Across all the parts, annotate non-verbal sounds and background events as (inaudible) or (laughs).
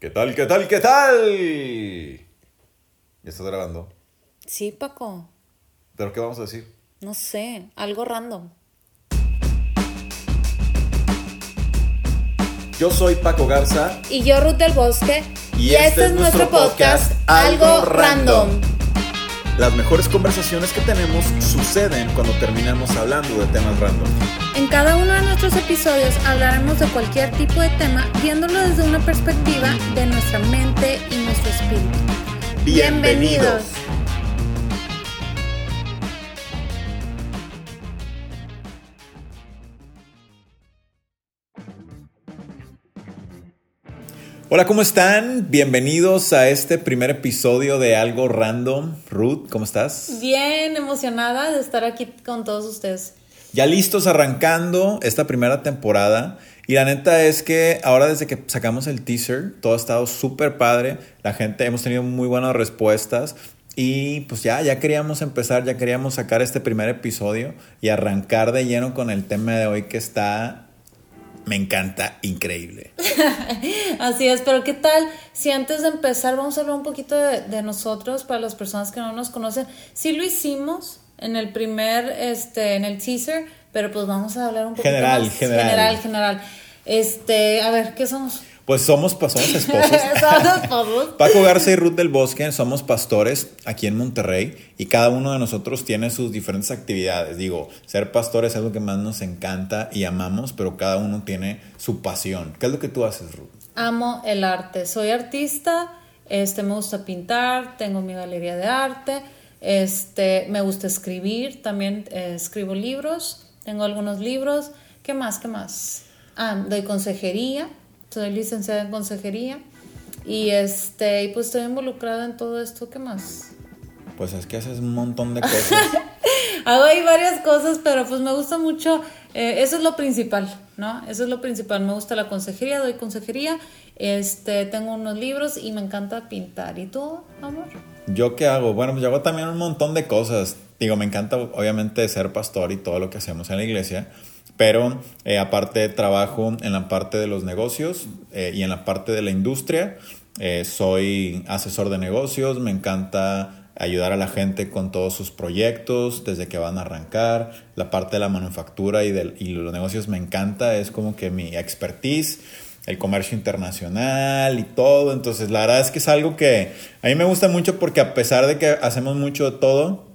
¿Qué tal, qué tal, qué tal? ¿Ya estás grabando? Sí, Paco. ¿Pero qué vamos a decir? No sé, algo random. Yo soy Paco Garza. Y yo, Ruth del Bosque. Y este es nuestro podcast, Algo Random. Las mejores conversaciones que tenemos suceden cuando terminamos hablando de temas random. En cada uno de nuestros episodios hablaremos de cualquier tipo de tema, viéndolo desde una perspectiva de nuestra mente y nuestro espíritu. Bienvenidos. Hola, ¿cómo están? Bienvenidos a este primer episodio de Algo Random. Ruth, ¿cómo estás? Bien emocionada de estar aquí con todos ustedes. Ya listos arrancando esta primera temporada. Y la neta es que ahora desde que sacamos el teaser, todo ha estado súper padre. La gente, hemos tenido muy buenas respuestas. Y pues ya, ya queríamos empezar, ya queríamos sacar este primer episodio y arrancar de lleno con el tema de hoy que está me encanta, increíble. (laughs) Así es, pero ¿qué tal si antes de empezar vamos a hablar un poquito de, nosotros para las personas que no nos conocen? Sí lo hicimos en el primer, este, en el teaser, pero pues vamos a hablar un poquito general, más. General, general. General, Este, a ver, ¿qué somos? Pues somos, somos esposos. (laughs) somos Paco Garza y Ruth del Bosque somos pastores aquí en Monterrey y cada uno de nosotros tiene sus diferentes actividades. Digo, ser pastores es lo que más nos encanta y amamos, pero cada uno tiene su pasión. ¿Qué es lo que tú haces, Ruth? Amo el arte. Soy artista, este, me gusta pintar, tengo mi galería de arte, este, me gusta escribir, también eh, escribo libros, tengo algunos libros. ¿Qué más? ¿Qué más? Ah, doy consejería soy licenciada en consejería y este, y pues estoy involucrada en todo esto. ¿Qué más? Pues es que haces un montón de cosas. (laughs) Hago ahí varias cosas, pero pues me gusta mucho, eh, eso es lo principal, ¿no? Eso es lo principal, me gusta la consejería, doy consejería, este, tengo unos libros y me encanta pintar. ¿Y tú, amor? ¿Yo qué hago? Bueno, pues yo hago también un montón de cosas. Digo, me encanta obviamente ser pastor y todo lo que hacemos en la iglesia, pero eh, aparte trabajo en la parte de los negocios eh, y en la parte de la industria. Eh, soy asesor de negocios, me encanta ayudar a la gente con todos sus proyectos desde que van a arrancar. La parte de la manufactura y, de, y los negocios me encanta, es como que mi expertise el comercio internacional y todo. Entonces, la verdad es que es algo que a mí me gusta mucho porque a pesar de que hacemos mucho de todo,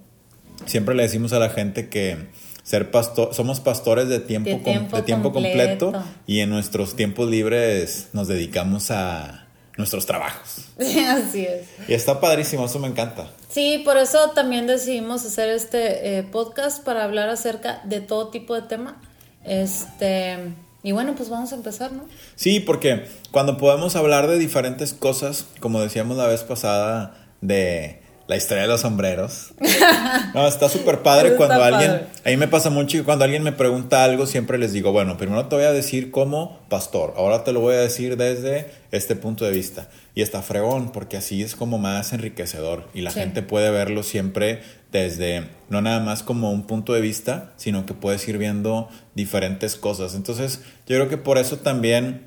siempre le decimos a la gente que ser pastor, somos pastores de tiempo, de tiempo, completo. y en nuestros tiempos libres nos dedicamos a nuestros trabajos. (laughs) Así es. Y está padrísimo, eso me encanta. Sí, por eso también decidimos hacer este eh, podcast para hablar acerca de todo tipo de tema. Este, y bueno, pues vamos a empezar, ¿no? Sí, porque cuando podemos hablar de diferentes cosas, como decíamos la vez pasada, de la historia de los sombreros. (laughs) No, está súper padre cuando alguien, a mí me pasa mucho y cuando alguien me pregunta algo, siempre les digo, bueno, primero te voy a decir como pastor, ahora te lo voy a decir desde este punto de vista. Y está fregón, porque así es como más enriquecedor y la gente puede verlo siempre desde, no nada más como un punto de vista, sino que puedes ir viendo diferentes cosas. Entonces, yo creo que por eso también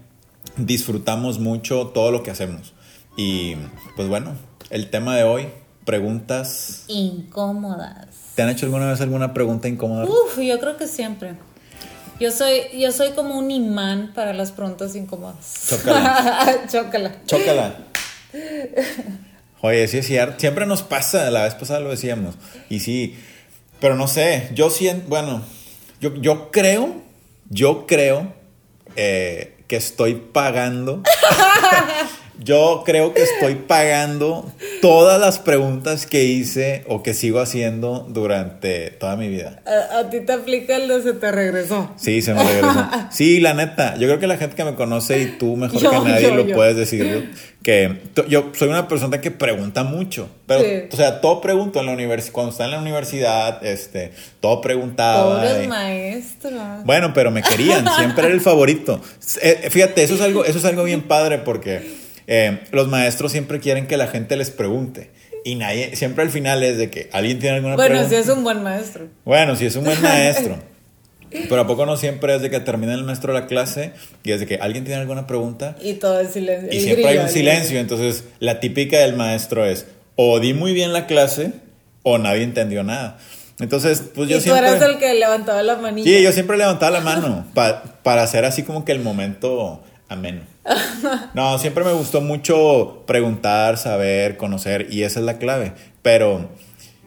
disfrutamos mucho todo lo que hacemos. Y pues bueno, el tema de hoy preguntas incómodas. ¿Te han hecho alguna vez alguna pregunta incómoda? Uf, yo creo que siempre. Yo soy, yo soy como un imán para las preguntas incómodas. Chócala. (laughs) Chócala. Chócala. Oye, sí es cierto. Siempre nos pasa, la vez pasada lo decíamos. Y sí, pero no sé, yo siento, bueno, yo, yo creo, yo creo eh, que estoy pagando (laughs) Yo creo que estoy pagando todas las preguntas que hice o que sigo haciendo durante toda mi vida. A, ti te aplica el de se te regresó. Sí, se me regresó. (laughs) Sí, la neta. Yo creo que la gente que me conoce y tú mejor que nadie lo puedes decir, (laughs) que yo soy una persona que pregunta mucho. Pero, o sea, todo pregunto en la universidad. Cuando estaba en la universidad, este, todo preguntaba. Pobres maestros. Bueno, pero me querían. Siempre era el (laughs) favorito. Eh, fíjate, eso es algo, eso es algo bien padre porque eh, los maestros siempre quieren que la gente les pregunte. Y nadie, siempre al final es de que alguien tiene alguna pregunta. Bueno, si es un buen maestro. Bueno, si es un buen maestro. (laughs) Pero a poco no siempre es de que termina el maestro la clase y es de que alguien tiene alguna pregunta Y todo es silencio. y siempre hay un silencio. Entonces, la típica del maestro es o di muy bien la clase o nadie entendió nada. Entonces, pues yo y tú siempre. eras el que levantaba la manilla. Sí, yo siempre levantaba la mano pa- para hacer así como que el momento ameno. (laughs) No, siempre me gustó mucho preguntar, saber, conocer y esa es la clave. Pero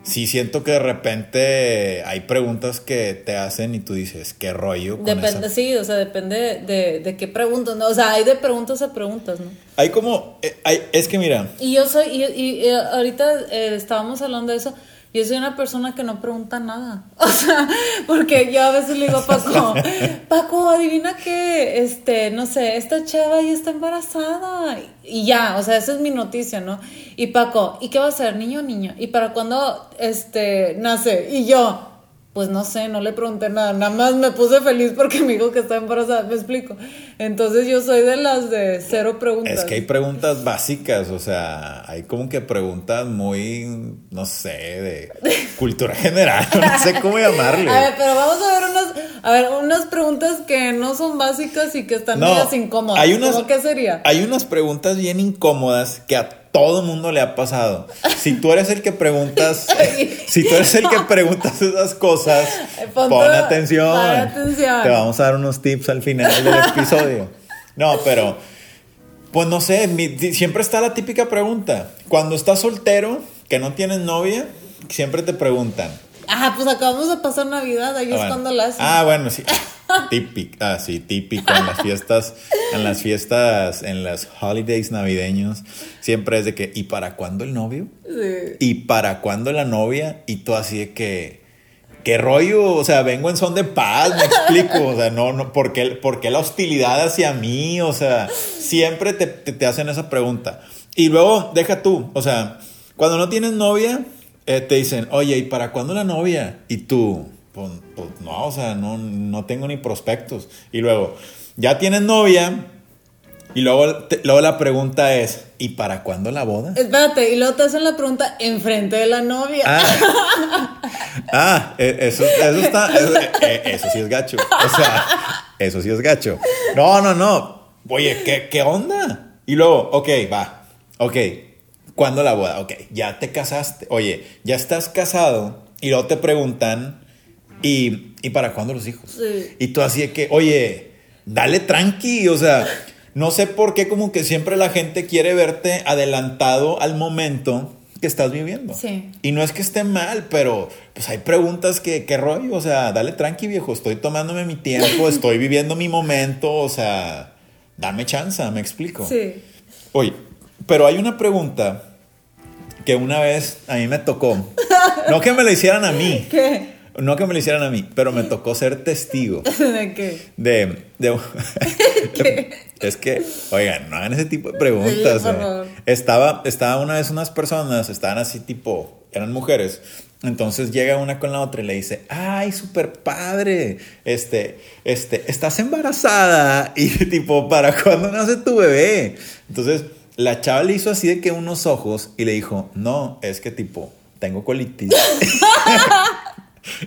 sí siento que de repente hay preguntas que te hacen y tú dices, ¿qué rollo? Con Depende, esa? sí, o sea, depende de, de qué preguntas, ¿no? O sea, hay de preguntas a preguntas, ¿no? Hay como, eh, hay- es que mira, Y yo soy, y, y, eh, ahorita eh, estábamos hablando de eso, yo soy una persona que no pregunta nada. (laughs) O sea, porque yo a veces le digo a Paco, (laughs) Paco, adivina que, este, no sé, esta chava ya está embarazada. Y ya, o sea, esa es mi noticia, ¿no? Y Paco, ¿y qué va a ser, niño o niño? ¿Y para cuándo, este, nace? Y yo, pues no sé, no le pregunté nada, nada más me puse feliz porque me dijo que está embarazada, me explico. Entonces yo soy de las de cero preguntas. es que hay preguntas básicas, o sea, hay como que preguntas muy, no sé, de cultura general, (laughs) no sé cómo llamarle. A ver, pero vamos a ver unas, a ver, unas preguntas que no son básicas y que están No, medias incómodas. hay unas- ¿Cómo qué sería? Hay unas preguntas bien incómodas que a todo mundo le ha pasado. Si tú eres el que preguntas, (laughs) si tú eres el que (laughs) preguntas esas cosas, Pon atención. Te vamos a dar unos tips al final del (laughs) episodio. No, pero pues no sé, mi- siempre está la típica pregunta. Cuando estás soltero, que no tienes novia, siempre te preguntan. Ah, pues acabamos de pasar Navidad, ahí Ah, es bueno. cuando la hacen. Ah, bueno, sí. Típico, ah, sí, típico en las fiestas, en las fiestas, en las holidays navideños, siempre es de que, ¿y para cuándo el novio? Sí. ¿Y para cuándo la novia? Y tú así de que, ¿qué rollo? O sea, vengo en son de paz, me explico, o sea, no, no, ¿por qué, por qué la hostilidad hacia mí? O sea, siempre te, te, te hacen esa pregunta. Y luego, deja tú, o sea, cuando no tienes novia, eh, te dicen, oye, ¿y para cuándo la novia? Y tú, pues, pues, no, o sea, no, no tengo ni prospectos. Y luego, ya tienes novia, y luego, te- luego la pregunta es, ¿y para cuándo la boda? Espérate, y luego te hacen la pregunta enfrente de la novia. Ah, (laughs) ah, eh, eso, eso está, eso, eh, eso sí es gacho. O sea, eso sí es gacho. No, no, no. Oye, ¿qué, qué onda? Y luego, ok, va. Ok, ¿cuándo la boda? Ok, ya te casaste. Oye, ya estás casado. Y luego te preguntan, ¿y, ¿y para cuándo los hijos? Sí. Y tú así de que, oye, dale tranqui. O sea, no sé por qué como que siempre la gente quiere verte adelantado al momento que estás viviendo. Sí. Y no es que esté mal, pero pues hay preguntas que, ¿qué rollo? O sea, dale tranqui, viejo. Estoy tomándome mi tiempo, (laughs) estoy viviendo mi momento. O sea, dame chance, me explico. Sí. Oye, pero hay una pregunta que una vez a mí me tocó. (laughs) No que me la hicieran a mí. ¿Qué? No que me lo hicieran a mí, pero me tocó ser testigo (laughs) ¿De qué? de... de- (laughs) es que, oigan, no hagan ese tipo de preguntas. Sí, por favor. Estaba, estaba una vez unas personas, estaban así tipo, eran mujeres. Entonces llega una con la otra y le dice, ay, súper padre, este, este, estás embarazada y (laughs) tipo, ¿para cuándo nace tu bebé? Entonces la chava le hizo así de que unos ojos y le dijo, no, es que tipo, tengo colitis.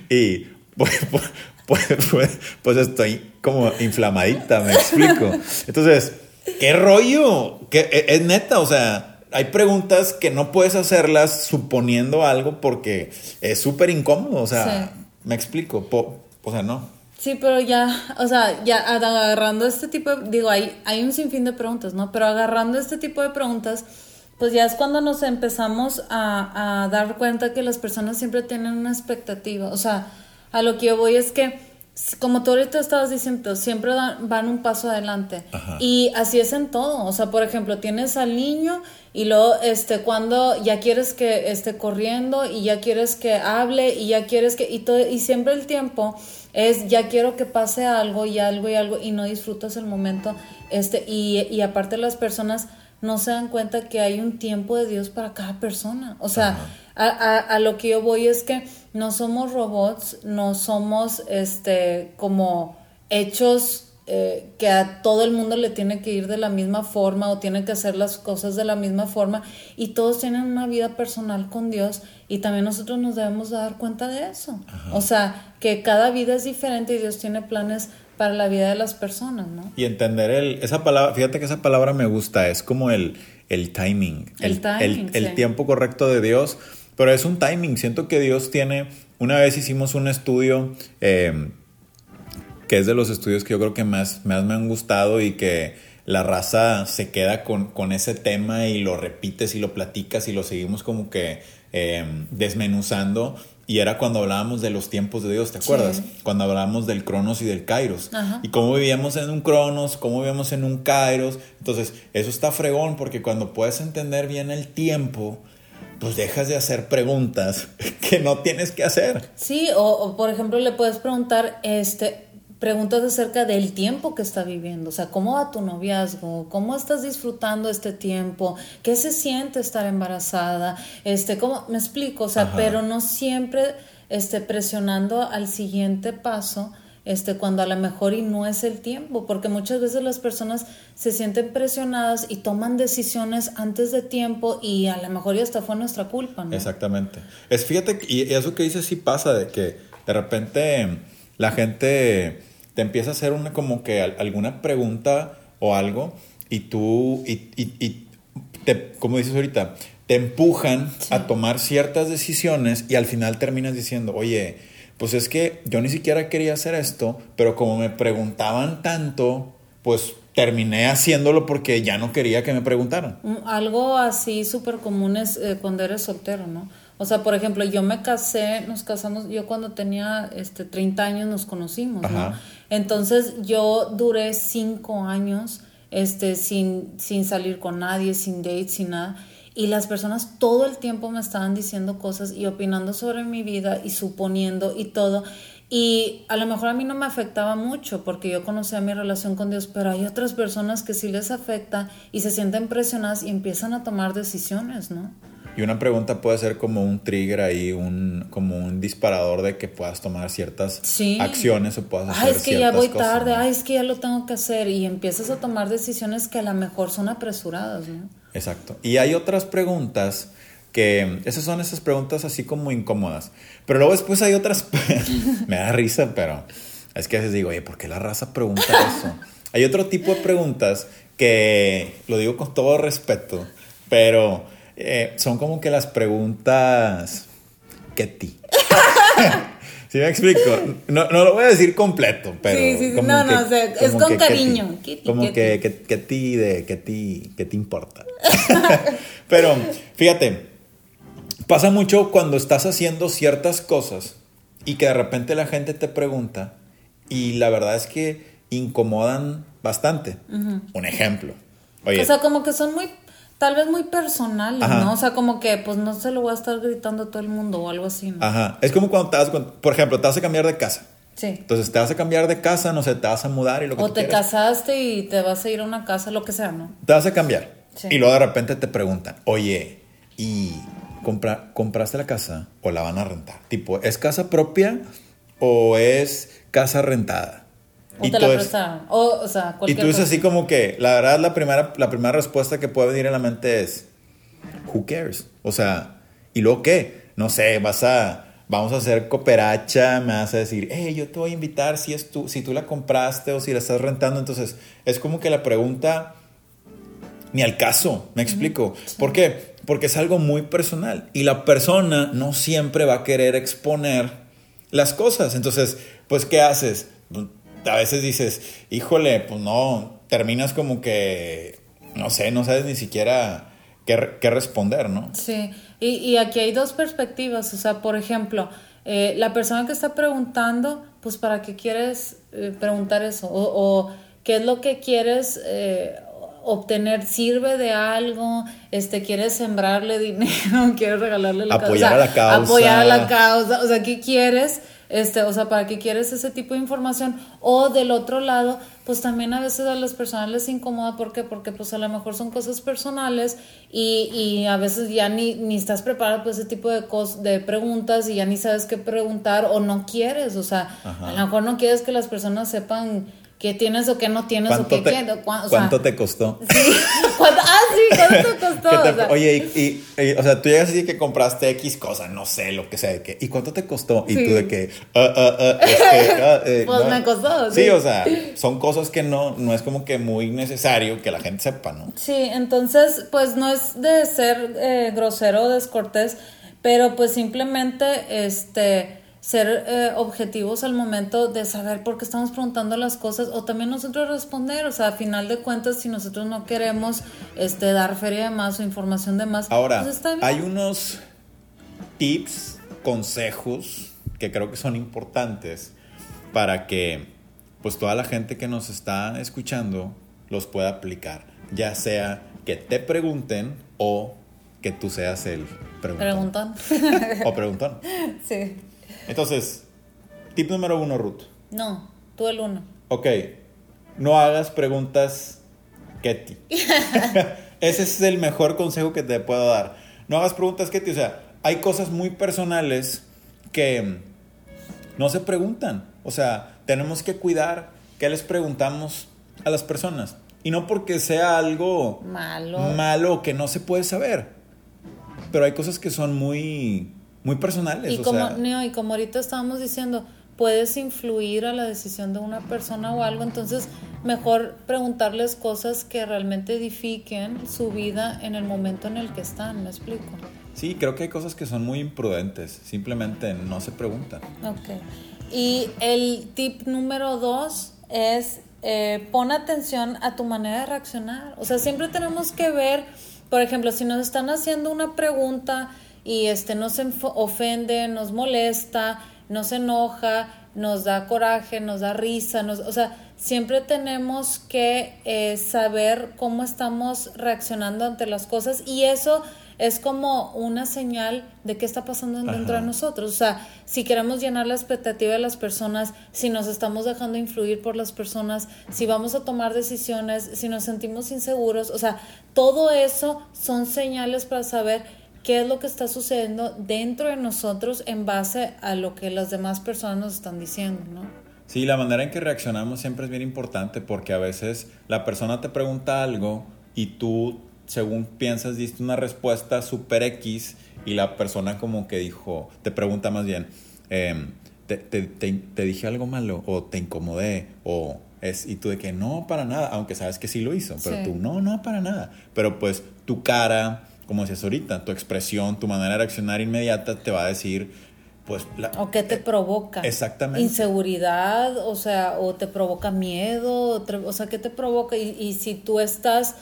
Y pues, (laughs) pues, pues, pues, pues estoy como inflamadita, me explico. Entonces, ¿qué rollo? ¿Qué, e- es neta, o sea, hay preguntas que no puedes hacerlas suponiendo algo porque es súper incómodo, o sea, Sí. me explico, po- o sea, no. Sí, pero ya, o sea, ya agarrando este tipo de, digo, hay, hay un sinfín de preguntas, ¿no? Pero agarrando este tipo de preguntas, pues ya es cuando nos empezamos a, a dar cuenta que las personas siempre tienen una expectativa. O sea, a lo que yo voy es que, como tú ahorita estabas diciendo, siempre dan- van un paso adelante. Ajá. Y así es en todo. O sea, por ejemplo, tienes al niño y luego, este, cuando ya quieres que esté corriendo y ya quieres que hable y ya quieres que, y todo, y siempre el tiempo es ya quiero que pase algo y algo y algo y no disfrutas el momento, este, y, y aparte las personas no se dan cuenta que hay un tiempo de Dios para cada persona. O sea, a, a- a lo que yo voy es que no somos robots, no somos, este, como hechos eh, que a todo el mundo le tiene que ir de la misma forma o tiene que hacer las cosas de la misma forma y todos tienen una vida personal con Dios y también nosotros nos debemos dar cuenta de eso. O sea, que cada vida es diferente y Dios tiene planes para la vida de las personas, ¿no? Y entender el, esa palabra, fíjate que esa palabra me gusta, es como el, el timing, el, timing, el, tiempo correcto de Dios, pero es un timing, siento que Dios tiene, una vez hicimos un estudio, eh, que es de los estudios que yo creo que más, más me han gustado y que la raza se queda con, con, ese tema y lo repites y lo platicas y lo seguimos como que eh, desmenuzando. Y era cuando hablábamos de los tiempos de Dios, ¿te acuerdas? Cuando hablábamos del Cronos y del Kairos. Y cómo vivíamos en un Cronos, cómo vivíamos en un Kairos. Entonces, eso está fregón porque cuando puedes entender bien el tiempo, pues dejas de hacer preguntas (laughs) que no tienes que hacer. Sí, o, o por ejemplo le puedes preguntar, este, preguntas acerca del tiempo que está viviendo, o sea, ¿cómo va tu noviazgo? ¿Cómo estás disfrutando este tiempo? ¿Qué se siente estar embarazada? Este, ¿cómo? Me explico, o sea, pero no siempre este, presionando al siguiente paso, este, cuando a lo mejor y no es el tiempo, porque muchas veces las personas se sienten presionadas y toman decisiones antes de tiempo y a lo mejor ya hasta fue nuestra culpa, ¿no? Exactamente. Es, fíjate, y eso que dices sí pasa, de que de repente la gente te empieza a hacer una como que alguna pregunta o algo y tú, y, y, te, como dices ahorita, te empujan a tomar ciertas decisiones y al final terminas diciendo, oye, pues es que yo ni siquiera quería hacer esto, pero como me preguntaban tanto, pues terminé haciéndolo porque ya no quería que me preguntaran. Mm, algo así súper común es eh, cuando eres soltero, ¿no? O sea, por ejemplo, yo me casé, nos casamos, yo cuando tenía este, 30 años nos conocimos, ¿no? Entonces yo duré cinco años este, sin, sin salir con nadie, sin date, sin nada. Y las personas todo el tiempo me estaban diciendo cosas y opinando sobre mi vida y suponiendo y todo. Y a lo mejor a mí no me afectaba mucho porque yo conocía mi relación con Dios, pero hay otras personas que sí les afecta y se sienten presionadas y empiezan a tomar decisiones, ¿no? Y una pregunta puede ser como un trigger ahí, un, como un disparador de que puedas tomar ciertas acciones o puedas hacer Ay, es que ya voy tarde, ay, es que ya lo tengo que hacer. Y empiezas a tomar decisiones que a lo mejor son apresuradas, ¿no? Exacto. Y hay otras preguntas que esas son esas preguntas así como incómodas. Pero luego después hay otras, (laughs) me da risa, pero es que a veces digo, oye, ¿por qué la raza pregunta eso? hay otro tipo de preguntas que, lo digo con todo respeto, pero eh, son como que las preguntas que ti. (laughs) ¿Sí me explico? No, no, lo voy a decir completo, pero. Sí, sí, sí. no, no, es con cariño. como que, que, que, ti, de que ti, que te importa. (laughs) pero, fíjate, pasa mucho cuando estás haciendo ciertas cosas y que de repente la gente te pregunta y la verdad es que incomodan bastante. Un ejemplo. Oye, o sea, como que son muy tal vez muy personal, ¿no? O sea, como que pues no se lo voy a estar gritando a todo el mundo o algo así, ¿no? Ajá. Es como cuando te vas, por ejemplo, te vas a cambiar de casa. Sí. Entonces te vas a cambiar de casa, no sé, te vas a mudar y lo que O te casaste y te vas a ir a una casa, lo que sea, ¿no? Te vas a cambiar. Sí. Y luego de repente te preguntan, oye, ¿y compra, compraste la casa o la van a rentar? Tipo, ¿es casa propia o es casa rentada? O y te la prestaron. O, o sea, Y tú dices así como que, la verdad, la primera, la primera respuesta que puede venir a la mente es, who cares? O sea, ¿y luego qué? No sé, vas a, vamos a hacer cooperacha, me vas a decir, hey, yo te voy a invitar si, es tú, si tú la compraste o si la estás rentando. Entonces, es como que la pregunta ni al caso, me explico. ¿Por qué? Porque es algo muy personal y la persona no siempre va a querer exponer las cosas. Entonces, pues, ¿qué haces? A veces dices, híjole, pues no, terminas como que, no sé, no sabes ni siquiera qué, qué responder, ¿no? Sí, y, y, aquí hay dos perspectivas, o sea, por ejemplo, eh, la persona que está preguntando, pues para qué quieres eh, preguntar eso, o, qué es lo que quieres eh, obtener, sirve de algo, este, quieres sembrarle dinero, (laughs) quieres regalarle la apoyar a la causa, apoyar a la causa, o sea, ¿qué quieres? Este, o sea, ¿para qué quieres ese tipo de información? O del otro lado, pues también a veces a las personas les incomoda, ¿por qué? Porque pues a lo mejor son cosas personales y, y a veces ya ni, ni estás preparado para ese tipo de, de preguntas y ya ni sabes qué preguntar o no quieres, o sea, a lo mejor no quieres que las personas sepan qué tienes o qué no tienes o ¿Cuánto qué te, quieres. o sea, ¿cuánto te costó? Sí. (laughs) ¿Cuánto- ah, sí, ¿cuánto te costó? Que te- O sea, oye, y, y- y, o sea, tú llegas así que compraste X cosa, no sé, lo que sea, de que, ¿y cuánto te costó? Y Sí. tú de que, ah, ah, ah, (laughs) este, eh, Pues me costó, Sí, sí. o sea, son cosas que no, no es como que muy necesario que la gente sepa, ¿no? Sí, entonces, pues no es de ser eh, grosero o descortés, pero pues simplemente este ser eh, objetivos al momento de saber por qué estamos preguntando las cosas o también nosotros responder, o sea, a final de cuentas si nosotros no queremos este dar feria de más o información de más, Ahora, pues está bien. hay unos tips, consejos que creo que son importantes para que pues toda la gente que nos está escuchando los pueda aplicar, ya sea que te pregunten o que tú seas el preguntón. Preguntan. O preguntón. (laughs) sí. Entonces, tip número uno, Ruth. No, tú el uno. Ok, no hagas preguntas Ketty. (laughs) (laughs) Ese es el mejor consejo que te puedo dar. No hagas preguntas Ketty. O sea, hay cosas muy personales que mm, no se preguntan. O sea, tenemos que cuidar qué les preguntamos a las personas. Y no porque sea algo Malo. malo que no se puede saber. Pero hay cosas que son muy, muy personales. Y o como, sea, y como ahorita estábamos diciendo, puedes influir a la decisión de una persona o algo, entonces mejor preguntarles cosas que realmente edifiquen su vida en el momento en el que están, ¿me explico? sí, creo que hay cosas que son muy imprudentes. Simplemente no se preguntan. Ok. Y el tip número dos es eh, pon atención a tu manera de reaccionar. O sea, siempre tenemos que ver, por ejemplo, si nos están haciendo una pregunta y este nos ofende, nos molesta, nos enoja, nos da coraje, nos da risa, nos, o sea, siempre tenemos que eh, saber cómo estamos reaccionando ante las cosas y eso es como una señal de qué está pasando dentro Ajá. de nosotros. O sea, si queremos llenar la expectativa de las personas, si nos estamos dejando influir por las personas, si vamos a tomar decisiones, si nos sentimos inseguros, o sea, todo eso son señales para saber qué es lo que está sucediendo dentro de nosotros en base a lo que las demás personas nos están diciendo, ¿no? Sí, la manera en que reaccionamos siempre es bien importante porque a veces la persona te pregunta algo y tú, según piensas, diste una respuesta super X y la persona como que dijo, te pregunta más bien, em, te, te- te- te dije algo malo o te incomodé o es, y tú de que no, para nada, aunque sabes que sí lo hizo, pero Sí. tú no, no, para nada. Pero pues tu cara, como decías ahorita, tu expresión, tu manera de reaccionar inmediata te va a decir, pues, la, ¿O qué te provoca? Exactamente. Inseguridad, o sea, o te provoca miedo, o, te- o sea, ¿qué te provoca? Y, y si tú estás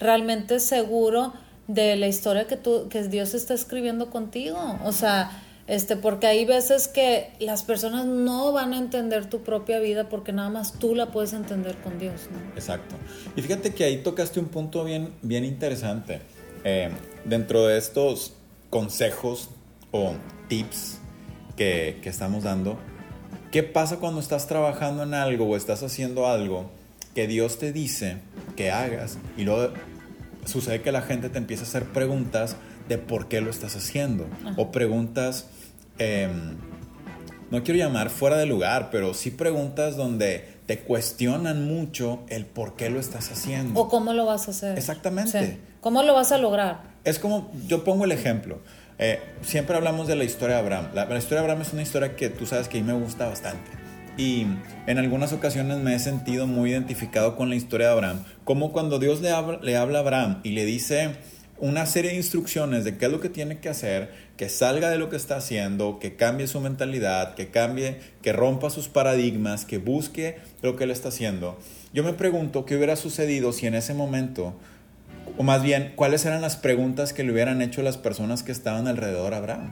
realmente seguro de la historia que, tú, que Dios está escribiendo contigo, o sea, este, porque hay veces que las personas no van a entender tu propia vida porque nada más tú la puedes entender con Dios, ¿no? Exacto. Y fíjate que ahí tocaste un punto bien, bien interesante. Eh, dentro de estos consejos o tips que, que estamos dando, ¿qué pasa cuando estás trabajando en algo o estás haciendo algo que Dios te dice que hagas y luego sucede que la gente te empieza a hacer preguntas de por qué lo estás haciendo o preguntas em, no quiero llamar fuera de lugar, pero sí preguntas donde te cuestionan mucho el por qué lo estás haciendo. O cómo lo vas a hacer. Exactamente. Sí. ¿Cómo lo vas a lograr? Es como, yo pongo el ejemplo. Eh, siempre hablamos de la historia de Abraham. La, historia de Abraham es una historia que tú sabes que a mí me gusta bastante. Y en algunas ocasiones me he sentido muy identificado con la historia de Abraham. Como cuando Dios le habla, le habla a Abraham y le dice una serie de instrucciones de qué es lo que tiene que hacer, que salga de lo que está haciendo, que cambie su mentalidad, que cambie, que rompa sus paradigmas, que busque lo que él está haciendo. Yo me pregunto qué hubiera sucedido si en ese momento o más bien, ¿cuáles eran las preguntas que le hubieran hecho las personas que estaban alrededor a Abraham?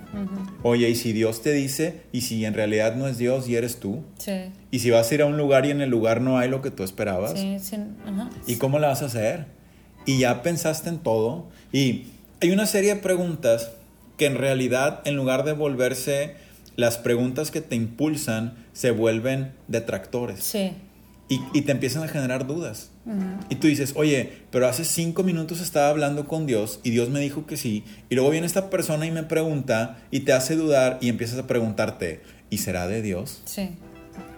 Oye, ¿y si Dios te dice, y si en realidad no es Dios y eres tú? Sí. ¿Y si vas a ir a un lugar y en el lugar no hay lo que tú esperabas? Sí, sí. ¿Y cómo la vas a hacer? Y ya pensaste en todo. Y hay una serie de preguntas que en realidad, en lugar de volverse las preguntas que te impulsan, se vuelven detractores. Sí. Y, y te empiezan a generar dudas. Y tú dices, oye, pero hace cinco minutos estaba hablando con Dios y Dios me dijo que sí. Y luego viene esta persona y me pregunta y te hace dudar y empiezas a preguntarte, ¿y será de Dios? Sí.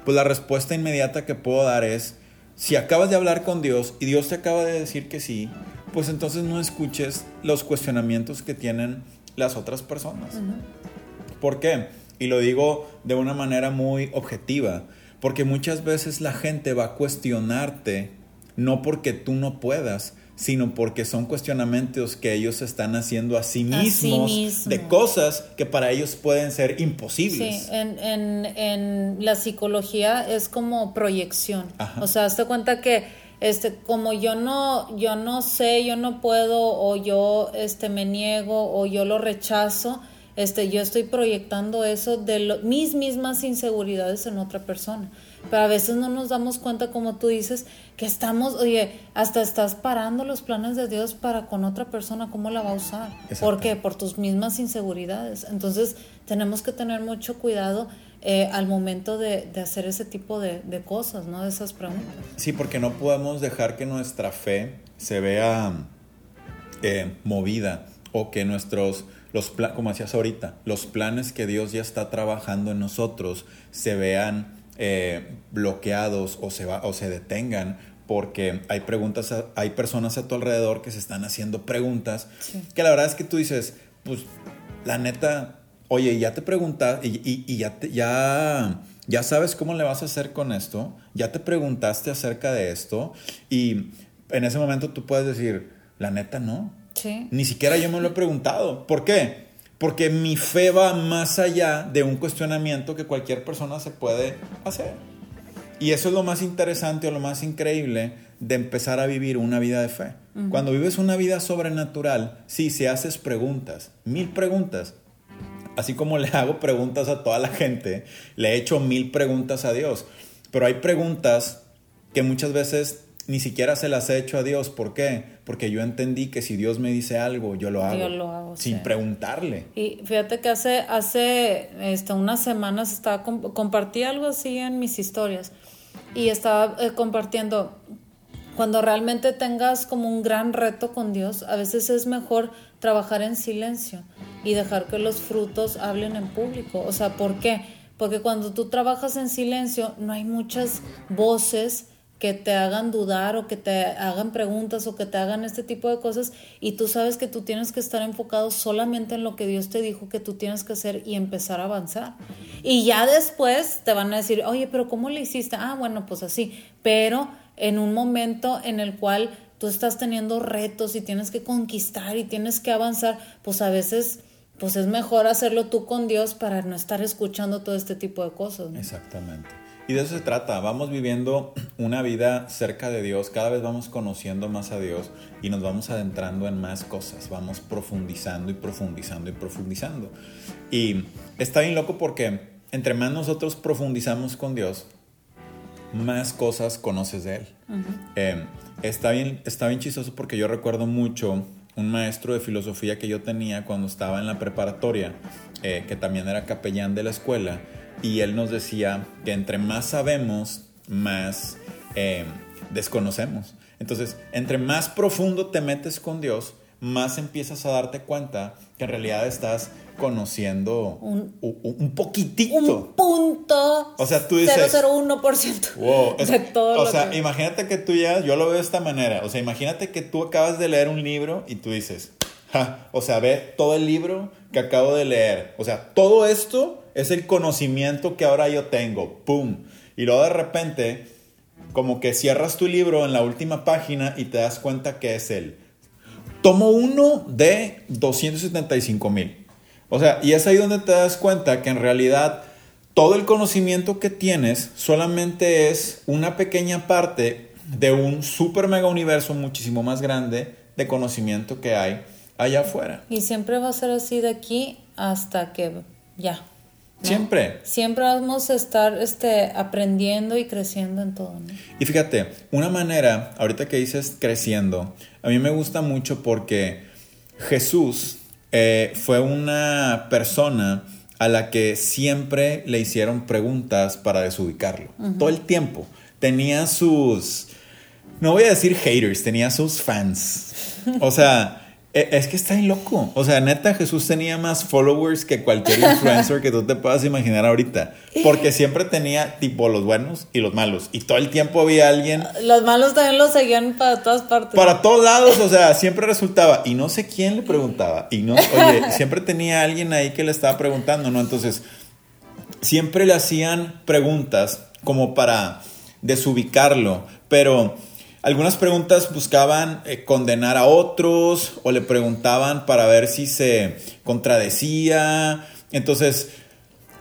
Pues la respuesta inmediata que puedo dar es, Si acabas de hablar con Dios y Dios te acaba de decir que sí, pues entonces no escuches los cuestionamientos que tienen las otras personas. ¿Por qué? Y lo digo de una manera muy objetiva, porque muchas veces la gente va a cuestionarte no porque tú no puedas, sino porque son cuestionamientos que ellos están haciendo a sí mismos de cosas que para ellos pueden ser imposibles. Sí, en, en, en la psicología es como proyección. O sea, hazte cuenta que este como yo no yo no sé, yo no puedo o yo este me niego o yo lo rechazo, este yo estoy proyectando eso de mis mismas inseguridades en otra persona. Pero a veces no nos damos cuenta, como tú dices, que estamos, oye, hasta estás parando los planes de Dios para con otra persona, ¿cómo la va a usar? ¿Por qué? Por tus mismas inseguridades. Entonces, tenemos que tener mucho cuidado eh, al momento de, hacer ese tipo de, cosas, ¿no? De esas preguntas. Sí, porque no podemos dejar que nuestra fe se vea eh, movida o que nuestros, los como decías ahorita, los planes que Dios ya está trabajando en nosotros se vean eh, bloqueados o se, va, o se detengan porque hay preguntas, hay personas a tu alrededor que se están haciendo preguntas que la verdad es que tú dices, pues la neta, oye, ya te preguntas y, y, ya, ya, ya sabes cómo le vas a hacer con esto, ya te preguntaste acerca de esto y en ese momento tú puedes decir, la neta no. Ni siquiera yo me lo he preguntado. ¿Por qué? Porque mi fe va más allá de un cuestionamiento que cualquier persona se puede hacer. Y eso es lo más interesante o lo más increíble de empezar a vivir una vida de fe. Cuando vives una vida sobrenatural, sí, si haces preguntas, mil preguntas. Así como le hago preguntas a toda la gente, le he hecho mil preguntas a Dios. Pero hay preguntas que muchas veces ni siquiera se las he hecho a Dios. ¿Por qué? Porque yo entendí que si Dios me dice algo, yo lo hago. Yo lo hago sin preguntarle. Y fíjate que hace, hace este, unas semanas estaba compartí algo así en mis historias. Y estaba eh, compartiendo, cuando realmente tengas como un gran reto con Dios, a veces es mejor trabajar en silencio y dejar que los frutos hablen en público. O sea, ¿por qué? Porque cuando tú trabajas en silencio, no hay muchas voces que te hagan dudar o que te hagan preguntas o que te hagan este tipo de cosas y tú sabes que tú tienes que estar enfocado solamente en lo que Dios te dijo que tú tienes que hacer y empezar a avanzar. Y ya después te van a decir, oye, pero ¿cómo le hiciste? Ah, bueno, pues así, pero en un momento en el cual tú estás teniendo retos y tienes que conquistar y tienes que avanzar, pues a veces pues es mejor hacerlo tú con Dios para no estar escuchando todo este tipo de cosas. Exactamente. Y de eso se trata, vamos viviendo una vida cerca de Dios, cada vez vamos conociendo más a Dios y nos vamos adentrando en más cosas, vamos profundizando y profundizando y profundizando. Y está bien loco porque entre más nosotros profundizamos con Dios, más cosas conoces de Él. Eh, está, bien, está bien chistoso porque yo recuerdo mucho un maestro de filosofía que yo tenía cuando estaba en la preparatoria, eh, que también era capellán de la escuela y él nos decía que entre más sabemos, más eh, desconocemos. Entonces, entre más profundo te metes con Dios, más empiezas a darte cuenta que en realidad estás conociendo un, un, poquitito. Un punto. O sea, tú dices. 001% wow, de todo. O sea, imagínate que tú ya, yo lo veo de esta manera. O sea, imagínate que tú acabas de leer un libro y tú dices, o sea, ve todo el libro que acabo de leer. O sea, todo esto es el conocimiento que ahora yo tengo. ¡Pum! Y luego de repente, como que cierras tu libro en la última página y te das cuenta que es el tomo uno de 275 mil. O sea, y es ahí donde te das cuenta que en realidad todo el conocimiento que tienes solamente es una pequeña parte de un super mega universo muchísimo más grande de conocimiento que hay allá afuera. Y siempre va a ser así de aquí hasta que ya. Siempre. Siempre vamos a estar este, aprendiendo y creciendo en todo. Y fíjate, una manera, ahorita que dices creciendo, a mí me gusta mucho porque Jesús eh, fue una persona a la que siempre le hicieron preguntas para desubicarlo. Todo el tiempo. Tenía sus, no voy a decir haters, tenía sus fans. O sea, es que está ahí loco. O sea, neta, Jesús tenía más followers que cualquier influencer que tú te puedas imaginar ahorita. Porque siempre tenía tipo los buenos y los malos. Y todo el tiempo había alguien. Los malos también los seguían para todas partes. Para todos lados, o sea, siempre resultaba. Y no sé quién le preguntaba. Y no, oye, (laughs) siempre tenía alguien ahí que le estaba preguntando, ¿no? Entonces, siempre le hacían preguntas como para desubicarlo. Pero algunas preguntas buscaban eh, condenar a otros o le preguntaban para ver si se contradecía. Entonces,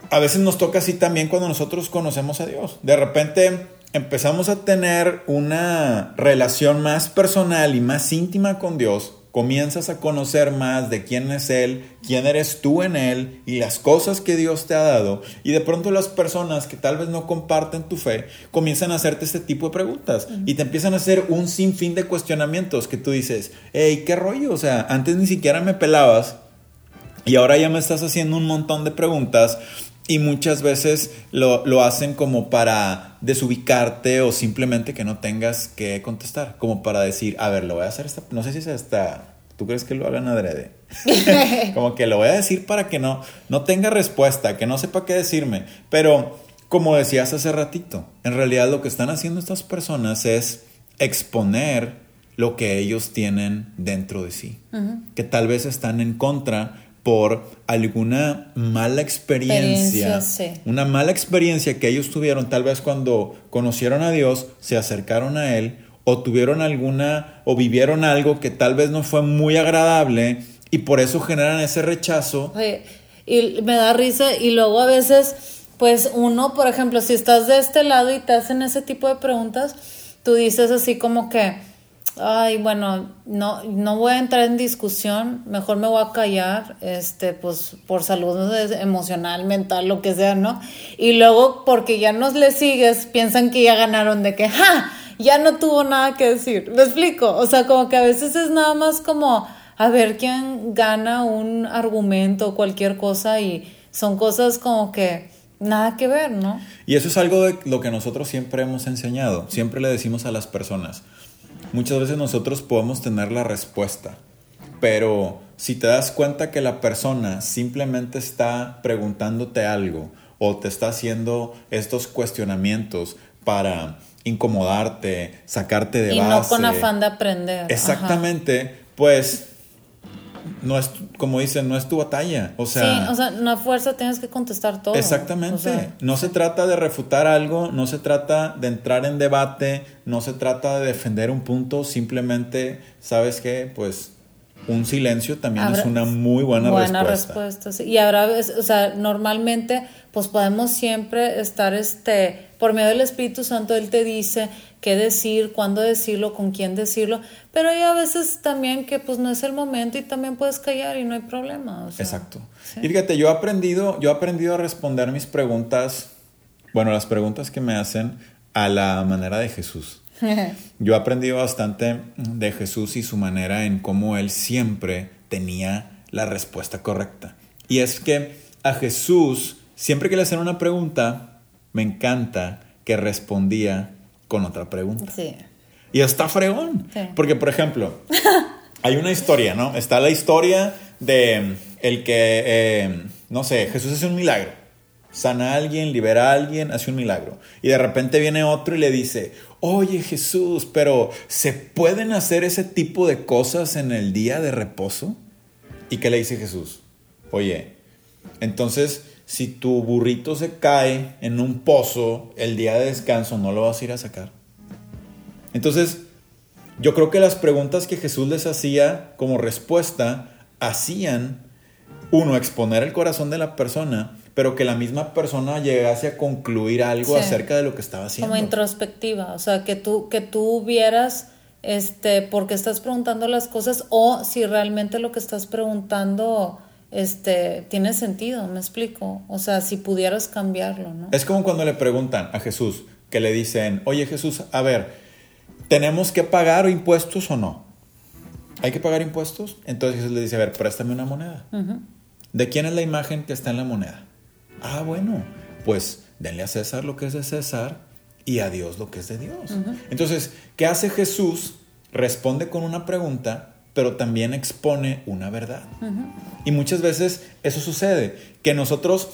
a veces nos toca así también cuando nosotros conocemos a Dios. De repente empezamos a tener una relación más personal y más íntima con Dios comienzas a conocer más de quién es Él, quién eres tú en Él y las cosas que Dios te ha dado. Y de pronto las personas que tal vez no comparten tu fe comienzan a hacerte este tipo de preguntas y te empiezan a hacer un sinfín de cuestionamientos que tú dices, hey, ¿qué rollo? O sea, antes ni siquiera me pelabas y ahora ya me estás haciendo un montón de preguntas y muchas veces lo, lo, hacen como para desubicarte o simplemente que no tengas que contestar. Como para decir, a ver, lo voy a hacer esta... No sé si es esta... ¿Tú crees que lo hagan adrede? (laughs) como que lo voy a decir para que no, no tenga respuesta, que no sepa qué decirme. Pero, como decías hace ratito, en realidad lo que están haciendo estas personas es exponer lo que ellos tienen dentro de sí. Que tal vez están en contra por alguna mala experiencia, una mala experiencia que ellos tuvieron tal vez cuando conocieron a Dios, se acercaron a Él o tuvieron alguna o vivieron algo que tal vez no fue muy agradable y por eso generan ese rechazo. y me da risa y luego a veces, pues uno, por ejemplo, si estás de este lado y te hacen ese tipo de preguntas, tú dices así como que Ay, bueno, no, no voy a entrar en discusión, mejor me voy a callar, este, pues por salud emocional, mental, lo que sea, ¿no? Y luego, porque ya no le sigues, piensan que ya ganaron de que, ¡ja! Ya no tuvo nada que decir. ¿Me explico? O sea, como que a veces es nada más como a ver quién gana un argumento o cualquier cosa y son cosas como que nada que ver, ¿no? Y eso es algo de lo que nosotros siempre hemos enseñado, siempre le decimos a las personas muchas veces nosotros podemos tener la respuesta, pero si te das cuenta que la persona simplemente está preguntándote algo o te está haciendo estos cuestionamientos para incomodarte, sacarte de y no con afán de aprender. Exactamente, pues no es, como dicen, no es tu batalla. O sea, sí, o sea, no fuerza tienes que contestar todo. Exactamente. no se trata de refutar algo, no se trata de entrar en debate, no se trata de defender un punto, simplemente, ¿sabes qué? Pues un silencio también es una muy buena, buena respuesta. respuesta Y habrá, o sea, normalmente, pues podemos siempre estar, este, por medio del Espíritu Santo, Él te dice qué decir, cuándo decirlo, con quién decirlo, pero hay a veces también que pues no es el momento y también puedes callar y no hay problema. Exacto. Y fíjate, yo he aprendido, yo he aprendido a responder mis preguntas, bueno, las preguntas que me hacen a la manera de Jesús. (laughs) Yo he aprendido bastante de Jesús y su manera en cómo él siempre tenía la respuesta correcta. Y es que a Jesús, siempre que le hacían una pregunta, me encanta que respondía con otra pregunta. Sí. Y está fregón. Porque, por ejemplo, (laughs) hay una historia, ¿no? Está la historia de el que, eh, no sé, Jesús hace un milagro. Sana a alguien, libera a alguien, hace un milagro. Y de repente viene otro y le dice, oye Jesús, pero ¿se pueden hacer ese tipo de cosas en el día de reposo? ¿Y qué le dice Jesús? Oye, entonces si tu burrito se cae en un pozo el día de descanso, no lo vas a ir a sacar. Entonces, yo creo que las preguntas que Jesús les hacía como respuesta hacían, uno, exponer el corazón de la persona, pero que la misma persona llegase a concluir algo acerca de lo que estaba haciendo. Como introspectiva, o sea, que tú, que tú vieras este, por qué estás preguntando las cosas o si realmente lo que estás preguntando este, tiene sentido, me explico. O sea, si pudieras cambiarlo, ¿no? Es como cuando le preguntan a Jesús, que le dicen, oye Jesús, a ver, ¿tenemos que pagar impuestos o no? ¿Hay que pagar impuestos? Entonces Jesús le dice, a ver, préstame una moneda. ¿De quién es la imagen que está en la moneda? Ah, bueno, pues denle a César lo que es de César y a Dios lo que es de Dios. Entonces, ¿qué hace Jesús? Responde con una pregunta pero también expone una verdad. Y muchas veces eso sucede, que nosotros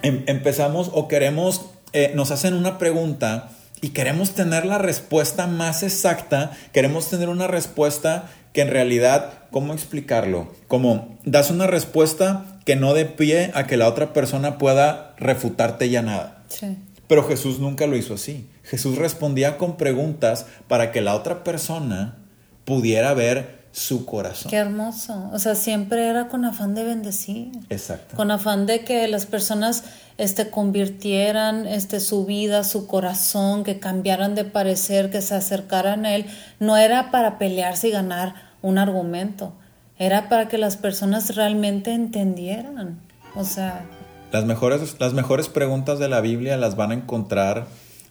em- empezamos o queremos, eh, nos hacen una pregunta y queremos tener la respuesta más exacta, queremos tener una respuesta que en realidad, ¿cómo explicarlo? Como das una respuesta que no dé pie a que la otra persona pueda refutarte ya nada. Sí. Pero Jesús nunca lo hizo así. Jesús respondía con preguntas para que la otra persona pudiera ver su corazón. Qué hermoso. O sea, siempre era con afán de bendecir. Exacto. Con afán de que las personas este, convirtieran este, su vida, su corazón, que cambiaran de parecer, que se acercaran a Él. No era para pelearse y ganar un argumento. Era para que las personas realmente entendieran. O sea, Las mejores, las mejores preguntas de la Biblia las van a encontrar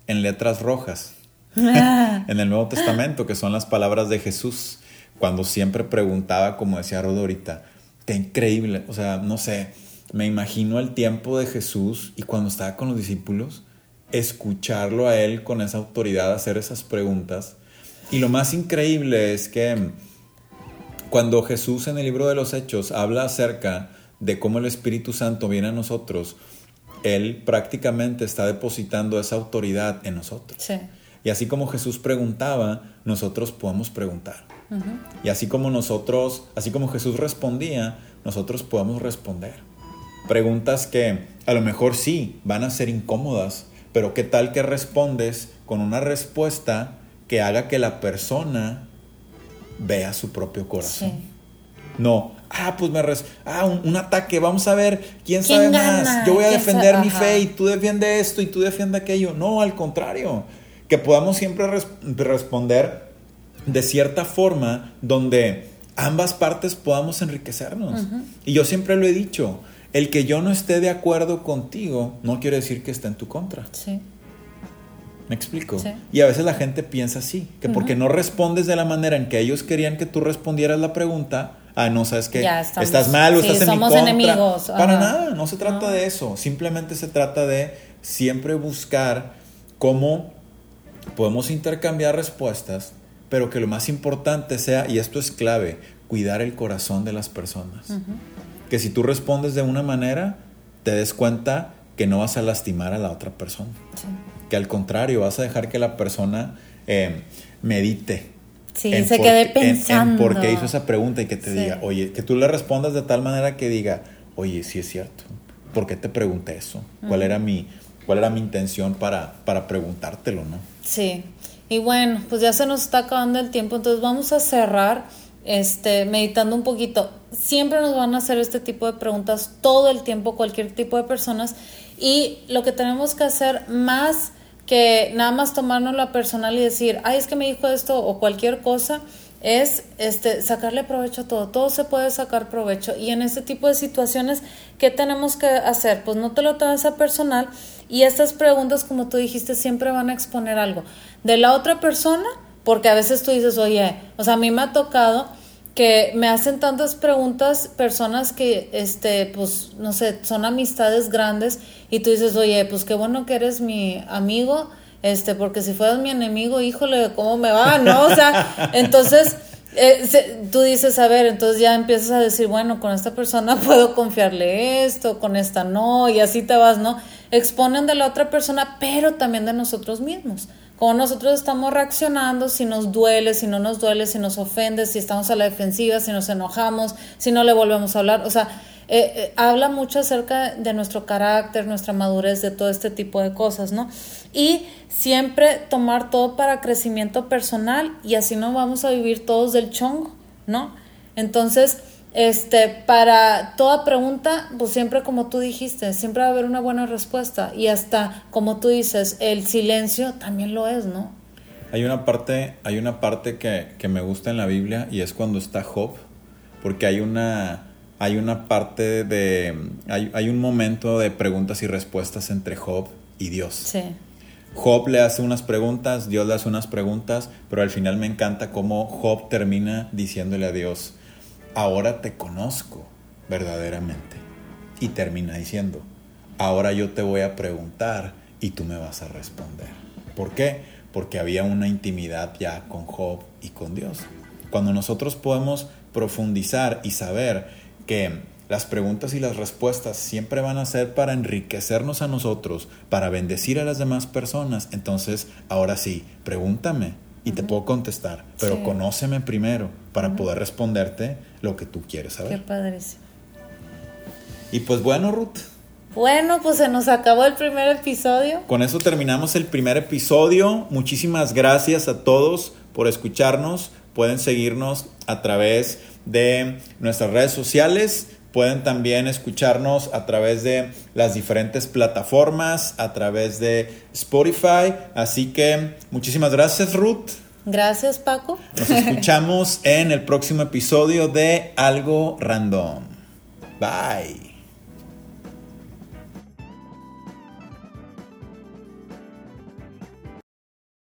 en letras rojas. (laughs) en el Nuevo Testamento, que son las palabras de Jesús, cuando siempre preguntaba, como decía Rodo ahorita, qué increíble, o sea, no sé, me imagino el tiempo de Jesús y cuando estaba con los discípulos, escucharlo a él con esa autoridad, hacer esas preguntas. Y lo más increíble es que cuando Jesús en el libro de los Hechos habla acerca de cómo el Espíritu Santo viene a nosotros, Él prácticamente está depositando esa autoridad en nosotros. sí. Y así como Jesús preguntaba, nosotros podemos preguntar. Y así como nosotros, así como Jesús respondía, nosotros podemos responder. Preguntas que a lo mejor sí van a ser incómodas, pero ¿qué tal que respondes con una respuesta que haga que la persona vea su propio corazón? Sí. No, ah, pues me res ah, un, un ataque, vamos a ver quién, ¿Quién sabe gana? más. Yo voy a ¿Quién defender mi fe y tú defiendes esto y tú defiendes aquello. No, al contrario, que podamos siempre res- responder de cierta forma donde ambas partes podamos enriquecernos. Y yo siempre lo he dicho, el que yo no esté de acuerdo contigo no quiere decir que esté en tu contra. Sí. ¿Me explico? Sí. Y a veces la gente piensa así, que porque no respondes de la manera en que ellos querían que tú respondieras la pregunta, ah, no, sabes que estás mal o sí, estás en somos mi contra. enemigos, Para nada, no se trata No. de eso. Simplemente se trata de siempre buscar cómo podemos intercambiar respuestas, pero que lo más importante sea, y esto es clave, cuidar el corazón de las personas. Que si tú respondes de una manera, te des cuenta que no vas a lastimar a la otra persona Sí. que al contrario vas a dejar que la persona eh, medite. Sí, en se por quede qué- en- En, pensando. por qué hizo esa pregunta y que te Sí. diga, oye, que tú le respondas de tal manera que diga, oye, sí es cierto, ¿por qué te pregunté eso? ¿Cuál era mi, cuál era mi intención para, para preguntártelo, no? Sí. Y bueno, pues ya se nos está acabando el tiempo, entonces vamos a cerrar este meditando un poquito. Siempre nos van a hacer este tipo de preguntas todo el tiempo cualquier tipo de personas y lo que tenemos que hacer más que nada más tomarnos la personal y decir, "Ay, es que me dijo esto" o cualquier cosa, es este sacarle provecho a todo, todo se puede sacar provecho y en este tipo de situaciones ¿qué tenemos que hacer? Pues no te lo tomes a personal y estas preguntas como tú dijiste siempre van a exponer algo de la otra persona, porque a veces tú dices, "Oye, o sea, a mí me ha tocado que me hacen tantas preguntas personas que este pues no sé, son amistades grandes y tú dices, "Oye, pues qué bueno que eres mi amigo." Este, porque si fueras mi enemigo, híjole, ¿cómo me va? ¿No? O sea, entonces, eh, se- tú dices, a ver, entonces ya empiezas a decir, bueno, con esta persona (laughs) puedo confiarle esto, con esta no, y así te vas, ¿no? Exponen de la otra persona, pero también de nosotros mismos. Como nosotros estamos reaccionando, si nos duele, si no nos duele, si nos ofende, si estamos a la defensiva, si nos enojamos, si no le volvemos a hablar. O sea, eh, eh, habla mucho acerca de nuestro carácter, nuestra madurez, de todo este tipo de cosas, ¿no? Y siempre tomar todo para crecimiento personal y así no vamos a vivir todos del chongo, ¿no? Entonces, este, para toda pregunta, pues siempre como tú dijiste, siempre va a haber una buena respuesta y hasta como tú dices, el silencio también lo es, ¿no? Hay una parte, hay una parte que, que me gusta en la Biblia y es cuando está Job, porque hay una, hay una parte de, hay, hay un momento de preguntas y respuestas entre Job y Dios. Sí, Job le hace unas preguntas, Dios le hace unas preguntas, pero al final me encanta cómo Job termina diciéndole a Dios, ahora te conozco verdaderamente. Y termina diciendo, ahora yo te voy a preguntar y tú me vas a responder. ¿Por qué? Porque había una intimidad ya con Job y con Dios. Cuando nosotros podemos profundizar y saber que las preguntas y las respuestas siempre van a ser para enriquecernos a nosotros, para bendecir a las demás personas, entonces ahora sí, pregúntame y te puedo contestar, pero conóceme primero para poder responderte lo que tú quieres saber. Qué padrísimo. Y pues bueno, Ruth. Bueno, pues se nos acabó el primer episodio. Con eso terminamos el primer episodio. Muchísimas gracias a todos por escucharnos. Pueden seguirnos a través de nuestras redes sociales. Pueden también escucharnos a través de las diferentes plataformas, a través de Spotify. Así que muchísimas gracias, Ruth. Gracias, Paco. Nos escuchamos en el próximo episodio de Algo Random. Bye.